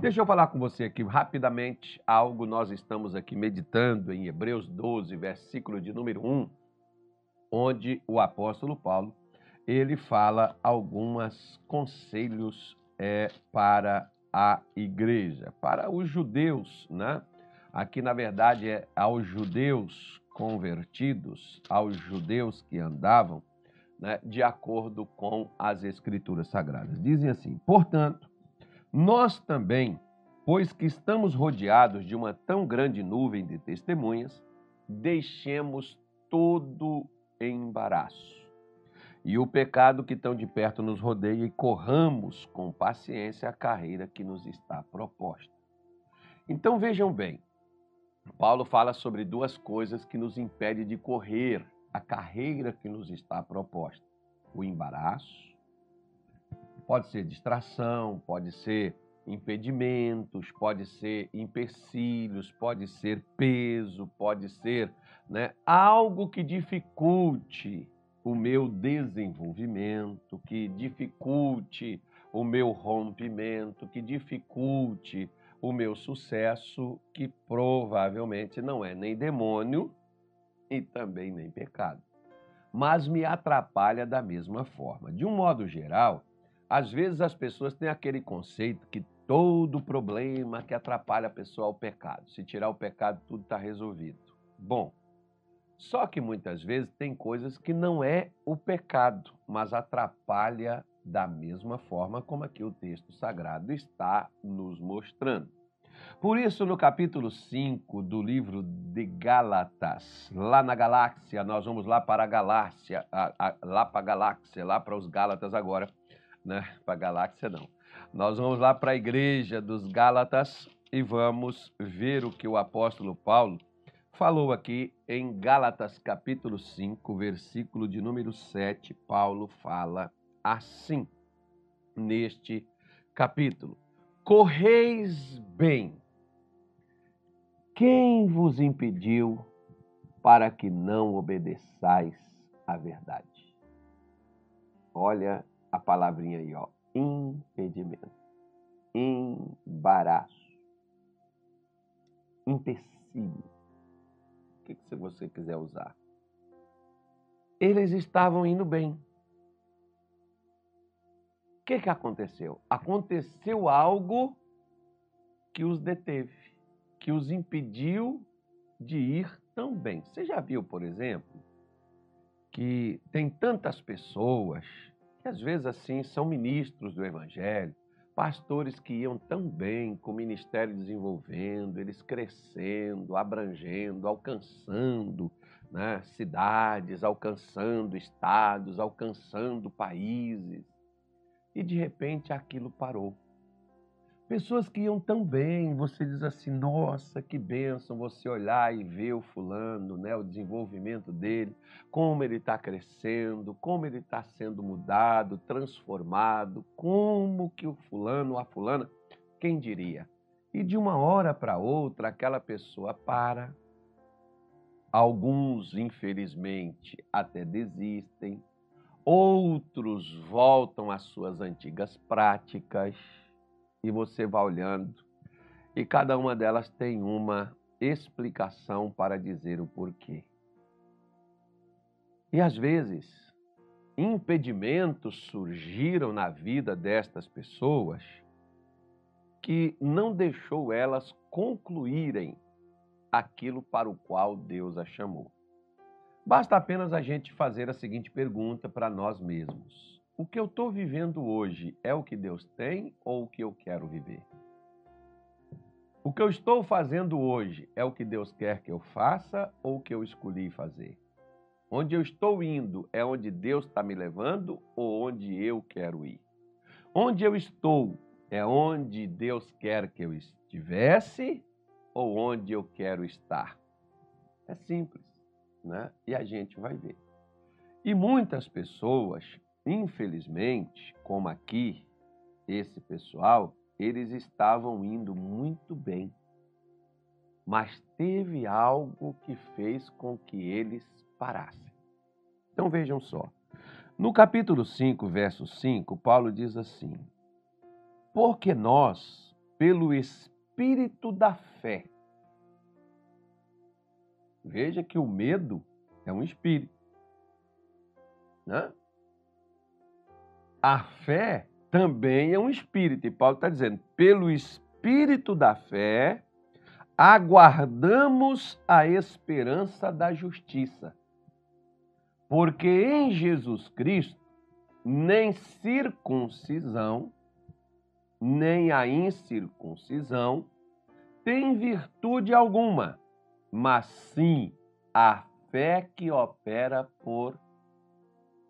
Deixa eu falar com você aqui rapidamente algo. Nós estamos aqui meditando em Hebreus 12, versículo de número 1, onde o apóstolo Paulo ele fala alguns conselhos é, para a igreja, para os judeus, né? Aqui, na verdade, é aos judeus convertidos, aos judeus que andavam né, de acordo com as Escrituras Sagradas. Dizem assim: portanto, nós também, pois que estamos rodeados de uma tão grande nuvem de testemunhas, deixemos todo embaraço e o pecado que tão de perto nos rodeia e corramos com paciência a carreira que nos está proposta. Então vejam bem, Paulo fala sobre duas coisas que nos impedem de correr a carreira que nos está proposta: o embaraço, pode ser distração, pode ser impedimentos, pode ser empecilhos, pode ser peso, pode ser né, algo que dificulte o meu desenvolvimento, que dificulte o meu rompimento, que dificulte o meu sucesso, que provavelmente não é nem demônio e também nem pecado, mas me atrapalha da mesma forma. De um modo geral, às vezes as pessoas têm aquele conceito que todo problema que atrapalha a pessoa é o pecado. Se tirar o pecado, tudo está resolvido. Bom, só que muitas vezes tem coisas que não é o pecado, mas atrapalha da mesma forma como aqui o texto sagrado está nos mostrando. Por isso, no capítulo 5 do livro de Gálatas, lá na galáxia, nós vamos lá para a galáxia, lá para a galáxia, lá para os Gálatas agora, né? Para a galáxia não. Nós vamos lá para a igreja dos Gálatas e vamos ver o que o apóstolo Paulo falou aqui em Gálatas capítulo 5, versículo de número 7, Paulo fala assim neste capítulo: Correis bem. Quem vos impediu para que não obedeçais à verdade? Olha a palavrinha aí, ó, impedimento, embaraço, empecilho o que, que você quiser usar. Eles estavam indo bem. O que, que aconteceu? Aconteceu algo que os deteve, que os impediu de ir tão bem. Você já viu, por exemplo, que tem tantas pessoas que às vezes assim são ministros do evangelho, pastores que iam tão bem com o ministério desenvolvendo, eles crescendo, abrangendo, alcançando né, cidades, alcançando estados, alcançando países. E de repente aquilo parou. Pessoas que iam tão bem, você diz assim: nossa, que bênção você olhar e ver o fulano, né, o desenvolvimento dele, como ele está crescendo, como ele está sendo mudado, transformado, como que o fulano, a fulana, quem diria? E de uma hora para outra, aquela pessoa para. Alguns, infelizmente, até desistem, outros voltam às suas antigas práticas e você vai olhando, e cada uma delas tem uma explicação para dizer o porquê. E às vezes, impedimentos surgiram na vida destas pessoas que não deixou elas concluírem aquilo para o qual Deus a chamou. Basta apenas a gente fazer a seguinte pergunta para nós mesmos: o que eu estou vivendo hoje é o que Deus tem ou o que eu quero viver? O que eu estou fazendo hoje é o que Deus quer que eu faça ou o que eu escolhi fazer? Onde eu estou indo é onde Deus está me levando ou onde eu quero ir? Onde eu estou é onde Deus quer que eu estivesse ou onde eu quero estar? É simples, né? E a gente vai ver. E muitas pessoas Infelizmente, como aqui, esse pessoal, eles estavam indo muito bem. Mas teve algo que fez com que eles parassem. Então vejam só. No capítulo 5, verso 5, Paulo diz assim: Porque nós pelo espírito da fé. Veja que o medo é um espírito. Né? A fé também é um espírito. E Paulo está dizendo: pelo espírito da fé, aguardamos a esperança da justiça. Porque em Jesus Cristo, nem circuncisão, nem a incircuncisão tem virtude alguma, mas sim a fé que opera por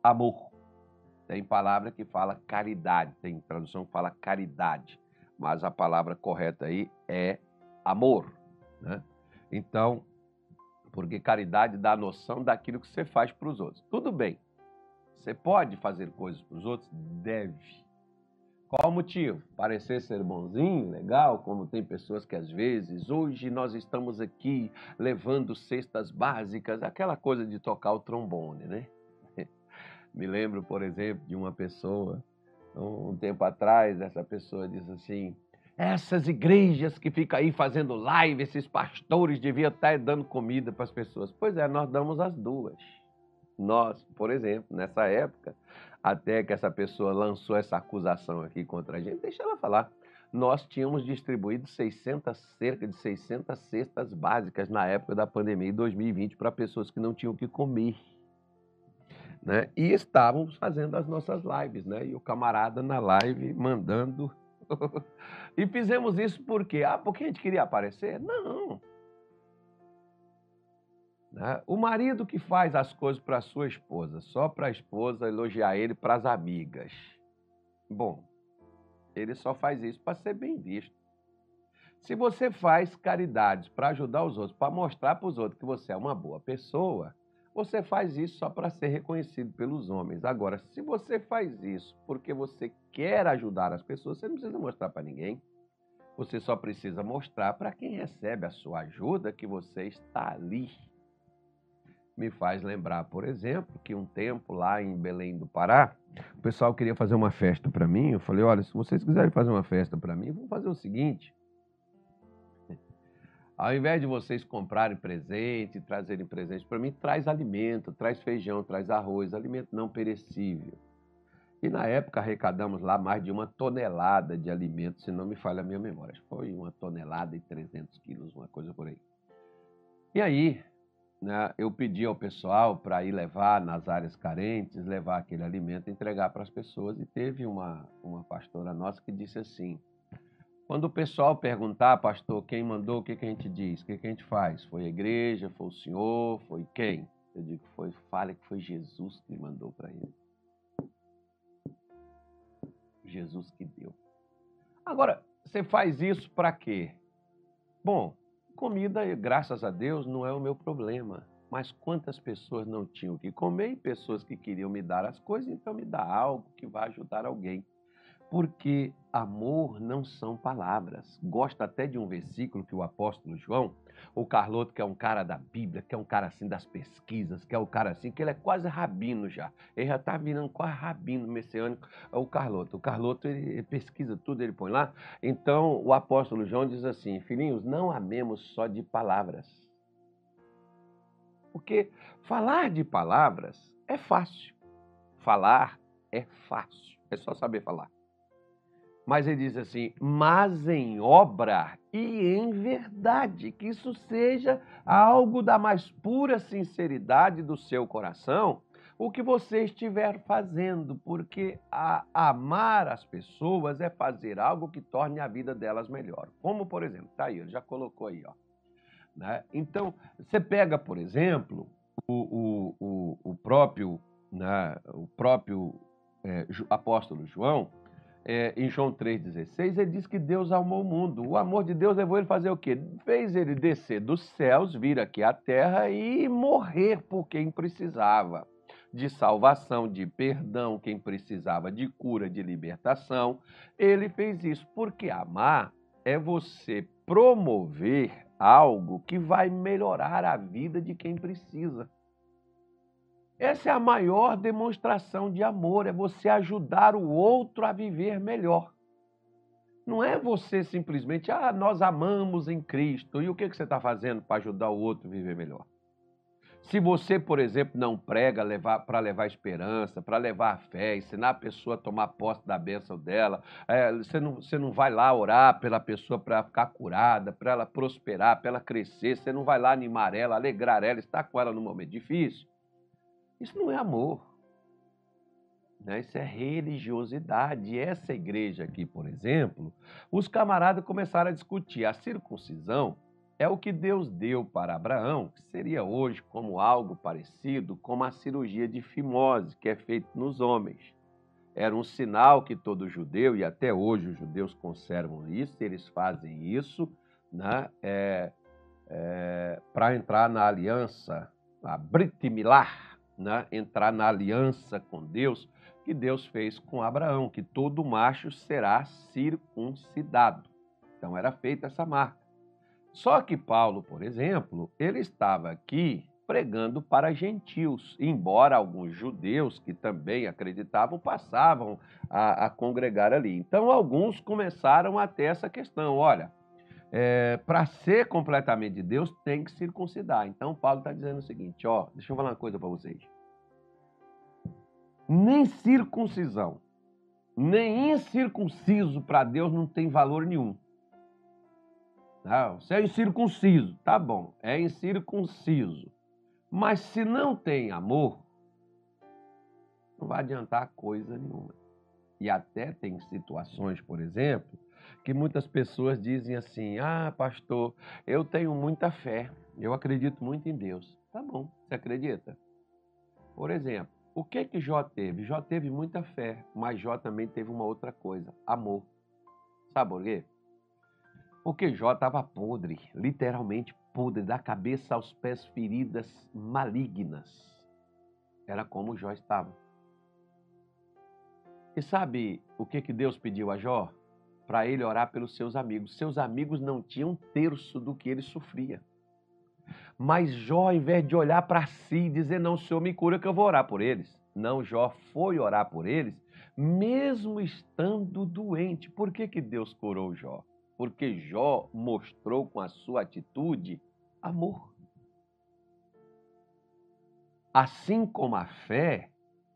amor. Tem palavra que fala caridade, tem tradução que fala caridade, mas a palavra correta aí é amor. Né? Então, porque caridade dá a noção daquilo que você faz para os outros. Tudo bem, você pode fazer coisas para os outros? Deve. Qual o motivo? Parecer ser bonzinho, legal, como tem pessoas que às vezes, hoje nós estamos aqui levando cestas básicas, aquela coisa de tocar o trombone, né? Me lembro, por exemplo, de uma pessoa, um tempo atrás, essa pessoa disse assim: essas igrejas que ficam aí fazendo live, esses pastores deviam estar dando comida para as pessoas. Pois é, nós damos as duas. Nós, por exemplo, nessa época, até que essa pessoa lançou essa acusação aqui contra a gente, deixa ela falar. Nós tínhamos distribuído 600, cerca de 600 cestas básicas na época da pandemia de 2020 para pessoas que não tinham o que comer. Né? E estávamos fazendo as nossas lives, né? E o camarada na live mandando e fizemos isso por quê? Ah, porque a gente queria aparecer? Não. Né? O marido que faz as coisas para sua esposa, só para a esposa elogiar ele para as amigas. Bom, ele só faz isso para ser bem visto. Se você faz caridades para ajudar os outros, para mostrar para os outros que você é uma boa pessoa, você faz isso só para ser reconhecido pelos homens. Agora, se você faz isso porque você quer ajudar as pessoas, você não precisa mostrar para ninguém. Você só precisa mostrar para quem recebe a sua ajuda que você está ali. Me faz lembrar, por exemplo, que um tempo lá em Belém do Pará, o pessoal queria fazer uma festa para mim. Eu falei: olha, se vocês quiserem fazer uma festa para mim, vamos fazer o seguinte ao invés de vocês comprarem presente, trazerem presente para mim, traz alimento, traz feijão, traz arroz, alimento não perecível. E na época arrecadamos lá mais de uma tonelada de alimento, se não me falha a minha memória. Foi uma tonelada e 300 quilos, uma coisa por aí. E aí, né, eu pedi ao pessoal para ir levar nas áreas carentes, levar aquele alimento, entregar para as pessoas. E teve uma, uma pastora nossa que disse assim: quando o pessoal perguntar, pastor, quem mandou, o que, que a gente diz? O que, que a gente faz? Foi a igreja? Foi o senhor? Foi quem? Eu digo, foi, fale que foi Jesus que mandou para ele. Jesus que deu. Agora, você faz isso para quê? Bom, comida, graças a Deus, não é o meu problema. Mas quantas pessoas não tinham o que comer e pessoas que queriam me dar as coisas, então me dá algo que vai ajudar alguém. Porque amor não são palavras. Gosto até de um versículo que o apóstolo João, o Carloto, que é um cara da Bíblia, que é um cara assim das pesquisas, que é um cara assim, que ele é quase rabino já. Ele já está virando quase rabino messiânico, é o Carloto. O Carloto, ele, pesquisa tudo, ele põe lá. Então, o apóstolo João diz assim: Filhinhos, não amemos só de palavras. Porque falar de palavras é fácil. Falar é fácil. É só saber falar. Mas ele diz assim: mas em obra e em verdade, que isso seja algo da mais pura sinceridade do seu coração, o que você estiver fazendo, porque a, amar as pessoas é fazer algo que torne a vida delas melhor. Como, por exemplo, tá aí, ele já colocou aí, ó. Né? Então, você pega, por exemplo, o, o, o, o próprio, né, o próprio é, apóstolo João é, em João 3,16, ele diz que Deus amou o mundo. O amor de Deus levou ele a fazer o quê? Fez ele descer dos céus, vir aqui à terra e morrer por quem precisava de salvação, de perdão, quem precisava de cura, de libertação. Ele fez isso porque amar é você promover algo que vai melhorar a vida de quem precisa. Essa é a maior demonstração de amor, é você ajudar o outro a viver melhor. Não é você simplesmente, ah, nós amamos em Cristo. E o que, você está fazendo para ajudar o outro a viver melhor? Se você, por exemplo, não prega para levar esperança, para levar fé, ensinar a pessoa a tomar posse da bênção dela, é, você, não, você não vai lá orar pela pessoa para ficar curada, para ela prosperar, para ela crescer, você não vai lá animar ela, alegrar ela, estar com ela num momento difícil. Isso não é amor. Né? Isso é religiosidade. Essa igreja aqui, por exemplo, os camaradas começaram a discutir a circuncisão é o que Deus deu para Abraão, que seria hoje como algo parecido com a cirurgia de fimose que é feita nos homens. Era um sinal que todo judeu, e até hoje os judeus conservam isso, eles fazem isso né, é, é, para entrar na aliança, a Brit Milah, né, entrar na aliança com Deus, que Deus fez com Abraão, que todo macho será circuncidado. Então era feita essa marca. Só que Paulo, por exemplo, ele estava aqui pregando para gentios, embora alguns judeus que também acreditavam passavam a, a congregar ali. Então, alguns começaram a ter essa questão: olha, é, para ser completamente de Deus, tem que circuncidar. Então, Paulo está dizendo o seguinte: ó, deixa eu falar uma coisa para vocês. Nem circuncisão, nem incircunciso para Deus não tem valor nenhum. Não, você é incircunciso, tá bom, é incircunciso. Mas se não tem amor, não vai adiantar coisa nenhuma. E até tem situações, por exemplo, que muitas pessoas dizem assim: ah, pastor, eu tenho muita fé, eu acredito muito em Deus. Tá bom, você acredita? Por exemplo, o que que Jó teve? Jó teve muita fé, mas Jó também teve uma outra coisa: amor. Sabe por quê? Porque Jó estava podre, literalmente podre, da cabeça aos pés, feridas malignas. Era como Jó estava. E sabe o que, que Deus pediu a Jó? Para ele orar pelos seus amigos. Seus amigos não tinham um terço do que ele sofria. Mas Jó, ao invés de olhar para si e dizer, não, Senhor, me cura que eu vou orar por eles. Não, Jó foi orar por eles, mesmo estando doente. Por que, que Deus curou Jó? porque Jó mostrou com a sua atitude amor. Assim como a fé,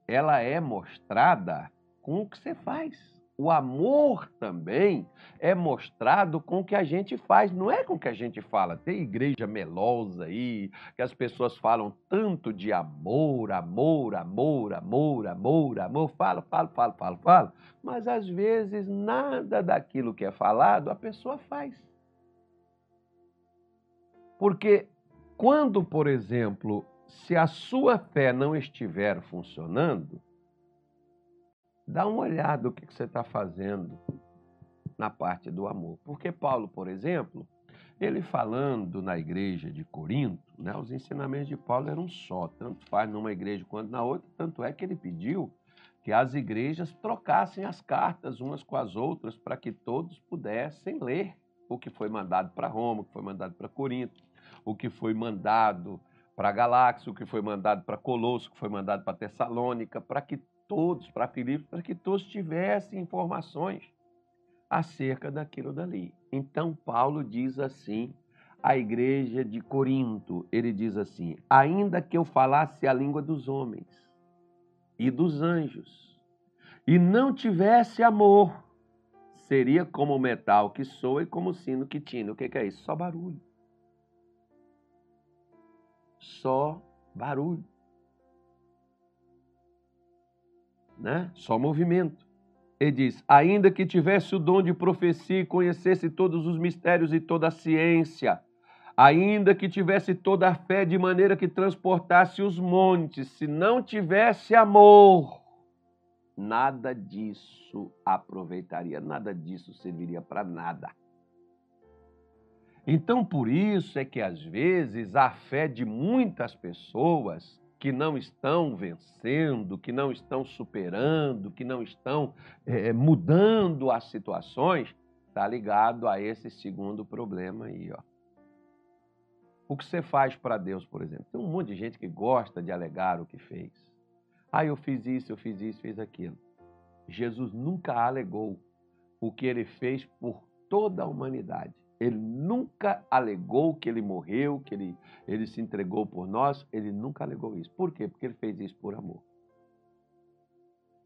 ela é mostrada com o que você faz. O amor também é mostrado com o que a gente faz, não é com o que a gente fala. Tem igreja melosa aí, que as pessoas falam tanto de amor, amor, amor, amor, amor, amor. Fala, fala, fala, fala, fala. Mas às vezes nada daquilo que é falado a pessoa faz. Porque quando, por exemplo, se a sua fé não estiver funcionando, Dá uma olhada o que você está fazendo na parte do amor. Porque Paulo, por exemplo, ele falando na igreja de Corinto, né, os ensinamentos de Paulo eram só, tanto faz numa igreja quanto na outra, tanto é que ele pediu que as igrejas trocassem as cartas umas com as outras para que todos pudessem ler o que foi mandado para Roma, o que foi mandado para Corinto, o que foi mandado para Galáxia, o que foi mandado para Colosso, o que foi mandado para Tessalônica, para que todos, para Filipe, para que todos tivessem informações acerca daquilo dali. Então, Paulo diz assim à igreja de Corinto: ele diz assim, ainda que eu falasse a língua dos homens e dos anjos, e não tivesse amor, seria como o metal que soa e como o sino que tina. O que é isso? Só barulho. Só barulho. Né? Só movimento. Ele diz: ainda que tivesse o dom de profecia e conhecesse todos os mistérios e toda a ciência, ainda que tivesse toda a fé de maneira que transportasse os montes, se não tivesse amor, nada disso aproveitaria, nada disso serviria para nada. Então, por isso é que às vezes a fé de muitas pessoas que não estão vencendo, que não estão superando, que não estão é, mudando as situações, está ligado a esse segundo problema aí. Ó. O que você faz para Deus, por exemplo? Tem um monte de gente que gosta de alegar o que fez. Ah, eu fiz isso, eu fiz isso, fiz aquilo. Jesus nunca alegou. o que ele fez por toda a humanidade. Ele nunca alegou que ele morreu, que ele, ele se entregou por nós. Ele nunca alegou isso. Por quê? Porque ele fez isso por amor.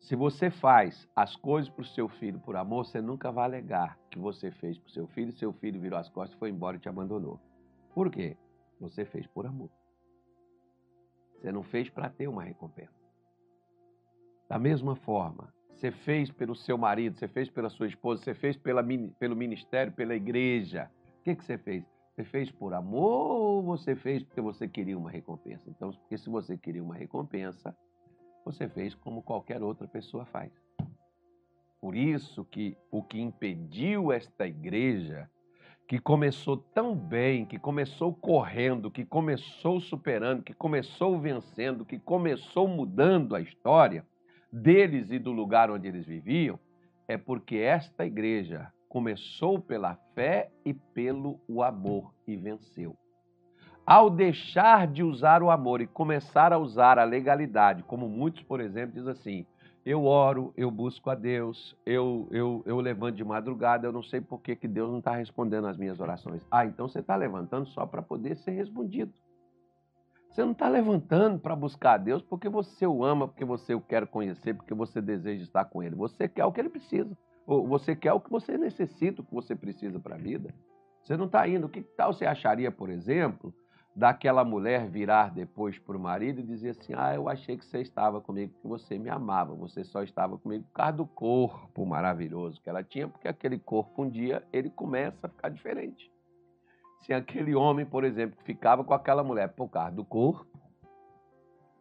Se você faz as coisas para o seu filho por amor, você nunca vai alegar que você fez para o seu filho, seu filho virou as costas, foi embora e te abandonou. Por quê? Você fez por amor. Você não fez para ter uma recompensa. Da mesma forma, você fez pelo seu marido, você fez pela sua esposa, você fez pela, pelo ministério, pela igreja. O que, que você fez? Você fez por amor ou você fez porque você queria uma recompensa? Então, porque se você queria uma recompensa, você fez como qualquer outra pessoa faz. Por isso que o que impediu esta igreja, que começou tão bem, que começou correndo, que começou superando, que começou vencendo, que começou mudando a história deles e do lugar onde eles viviam, é porque esta igreja começou pela fé e pelo o amor e venceu. Ao deixar de usar o amor e começar a usar a legalidade, como muitos, por exemplo, dizem assim: eu oro, eu busco a Deus, eu, eu, eu levanto de madrugada, eu não sei por que, que Deus não está respondendo às minhas orações. Ah, então você está levantando só para poder ser respondido. Você não está levantando para buscar a Deus porque você o ama, porque você o quer conhecer, porque você deseja estar com Ele. Você quer o que Ele precisa. Ou você quer o que você necessita, o que você precisa para a vida. Você não está indo. O que tal você acharia, por exemplo, daquela mulher virar depois para o marido e dizer assim: Ah, eu achei que você estava comigo porque você me amava, você só estava comigo por causa do corpo maravilhoso que ela tinha, porque aquele corpo um dia ele começa a ficar diferente. Se aquele homem, por exemplo, que ficava com aquela mulher por causa do corpo,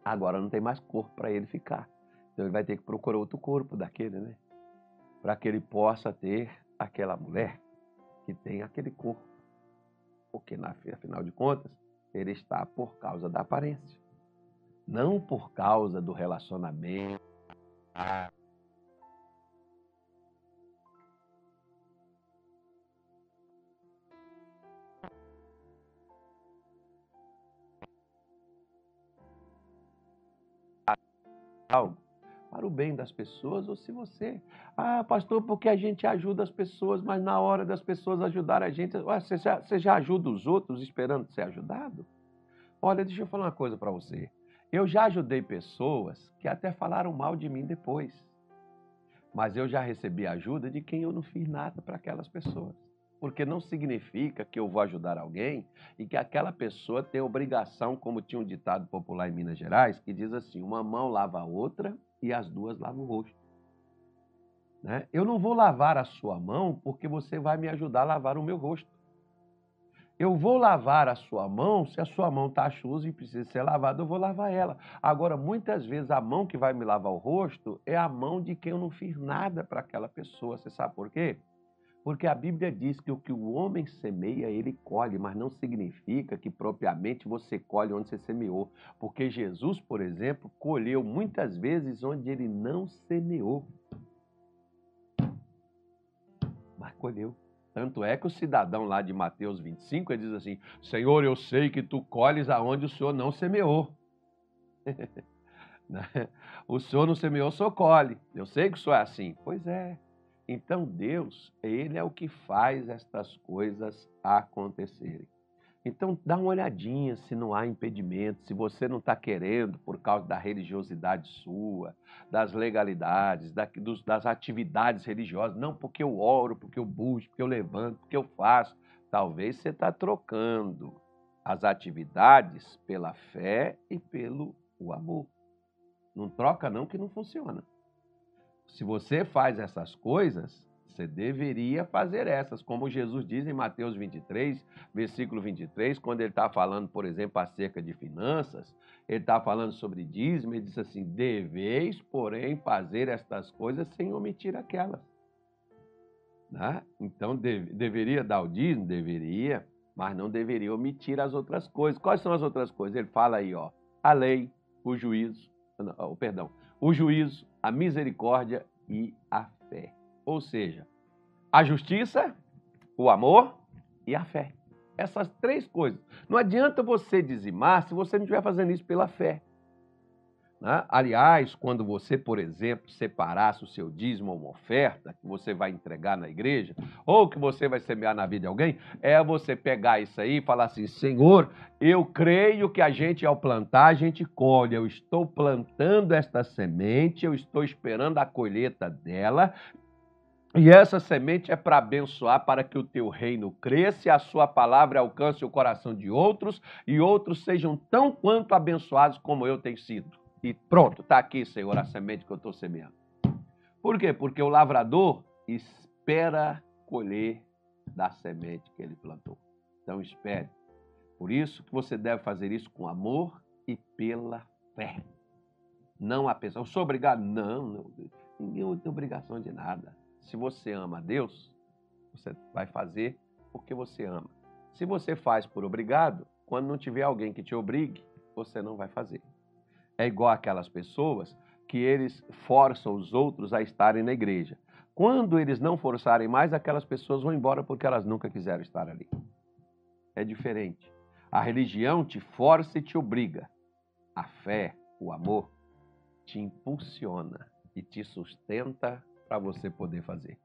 agora não tem mais corpo para ele ficar. Então ele vai ter que procurar outro corpo daquele, né? Para que ele possa ter aquela mulher que tem aquele corpo. Porque, afinal de contas, ele está por causa da aparência, não por causa do relacionamento. Algo para o bem das pessoas, ou se você, ah, pastor, porque a gente ajuda as pessoas, mas na hora das pessoas ajudar a gente, você já, você já ajuda os outros esperando ser ajudado? Olha, deixa eu falar uma coisa para você. Eu já ajudei pessoas que até falaram mal de mim depois, mas eu já recebi ajuda de quem eu não fiz nada para aquelas pessoas porque não significa que eu vou ajudar alguém e que aquela pessoa tem obrigação, como tinha um ditado popular em Minas Gerais, que diz assim: uma mão lava a outra e as duas lavam o rosto. Né? Eu não vou lavar a sua mão porque você vai me ajudar a lavar o meu rosto. Eu vou lavar a sua mão, se a sua mão está chusa e precisa ser lavada, eu vou lavar ela. Agora, muitas vezes, a mão que vai me lavar o rosto é a mão de quem eu não fiz nada para aquela pessoa. Você sabe por quê? Porque a Bíblia diz que o que o homem semeia, ele colhe, mas não significa que propriamente você colhe onde você semeou. Porque Jesus, por exemplo, colheu muitas vezes onde ele não semeou. Mas colheu. Tanto é que o cidadão lá de Mateus 25, ele diz assim: Senhor, eu sei que tu colhes aonde o Senhor não semeou. Né? o Senhor não semeou, o Senhor colhe. Eu sei que o Senhor é assim. Pois é. Então Deus, ele é o que faz estas coisas acontecerem. Então dá uma olhadinha se não há impedimento, se você não está querendo por causa da religiosidade sua, das legalidades, das atividades religiosas, não porque eu oro, porque eu busco, porque eu levanto, porque eu faço. Talvez você está trocando as atividades pela fé e pelo o amor. Não troca não que não funciona. Se você faz essas coisas, você deveria fazer essas, como Jesus diz em Mateus 23, versículo 23, quando ele está falando, por exemplo, acerca de finanças, ele está falando sobre dízimo, ele diz assim: deveis, porém, fazer estas coisas sem omitir aquelas. Né? Então, deve, deveria dar o dízimo? Deveria, mas não deveria omitir as outras coisas. Quais são as outras coisas? Ele fala aí, ó, a lei, o juízo, não, oh, perdão, o juízo, a misericórdia e a fé. Ou seja, a justiça, o amor e a fé. Essas três coisas. Não adianta você dizimar se você não estiver fazendo isso pela fé. Né? Aliás, quando você, por exemplo, separasse o seu dízimo ou uma oferta que você vai entregar na igreja, ou que você vai semear na vida de alguém, é você pegar isso aí e falar assim: Senhor, eu creio que a gente, ao plantar, a gente colhe. Eu estou plantando esta semente, eu estou esperando a colheita dela, e essa semente é para abençoar, para que o teu reino cresça e a sua palavra alcance o coração de outros e outros sejam tão quanto abençoados como eu tenho sido. E pronto, está aqui, Senhor, a semente que eu estou semeando. Por quê? Porque o lavrador espera colher da semente que ele plantou. Então espere. Por isso que você deve fazer isso com amor e pela fé. Não a pessoa, eu sou obrigado? Não, não, ninguém tem obrigação de nada. Se você ama a Deus, você vai fazer porque você ama. Se você faz por obrigado, quando não tiver alguém que te obrigue, você não vai fazer. É igual aquelas pessoas que eles forçam os outros a estarem na igreja. Quando eles não forçarem mais, aquelas pessoas vão embora porque elas nunca quiseram estar ali. É diferente. A religião te força e te obriga. A fé, o amor, te impulsiona e te sustenta para você poder fazer.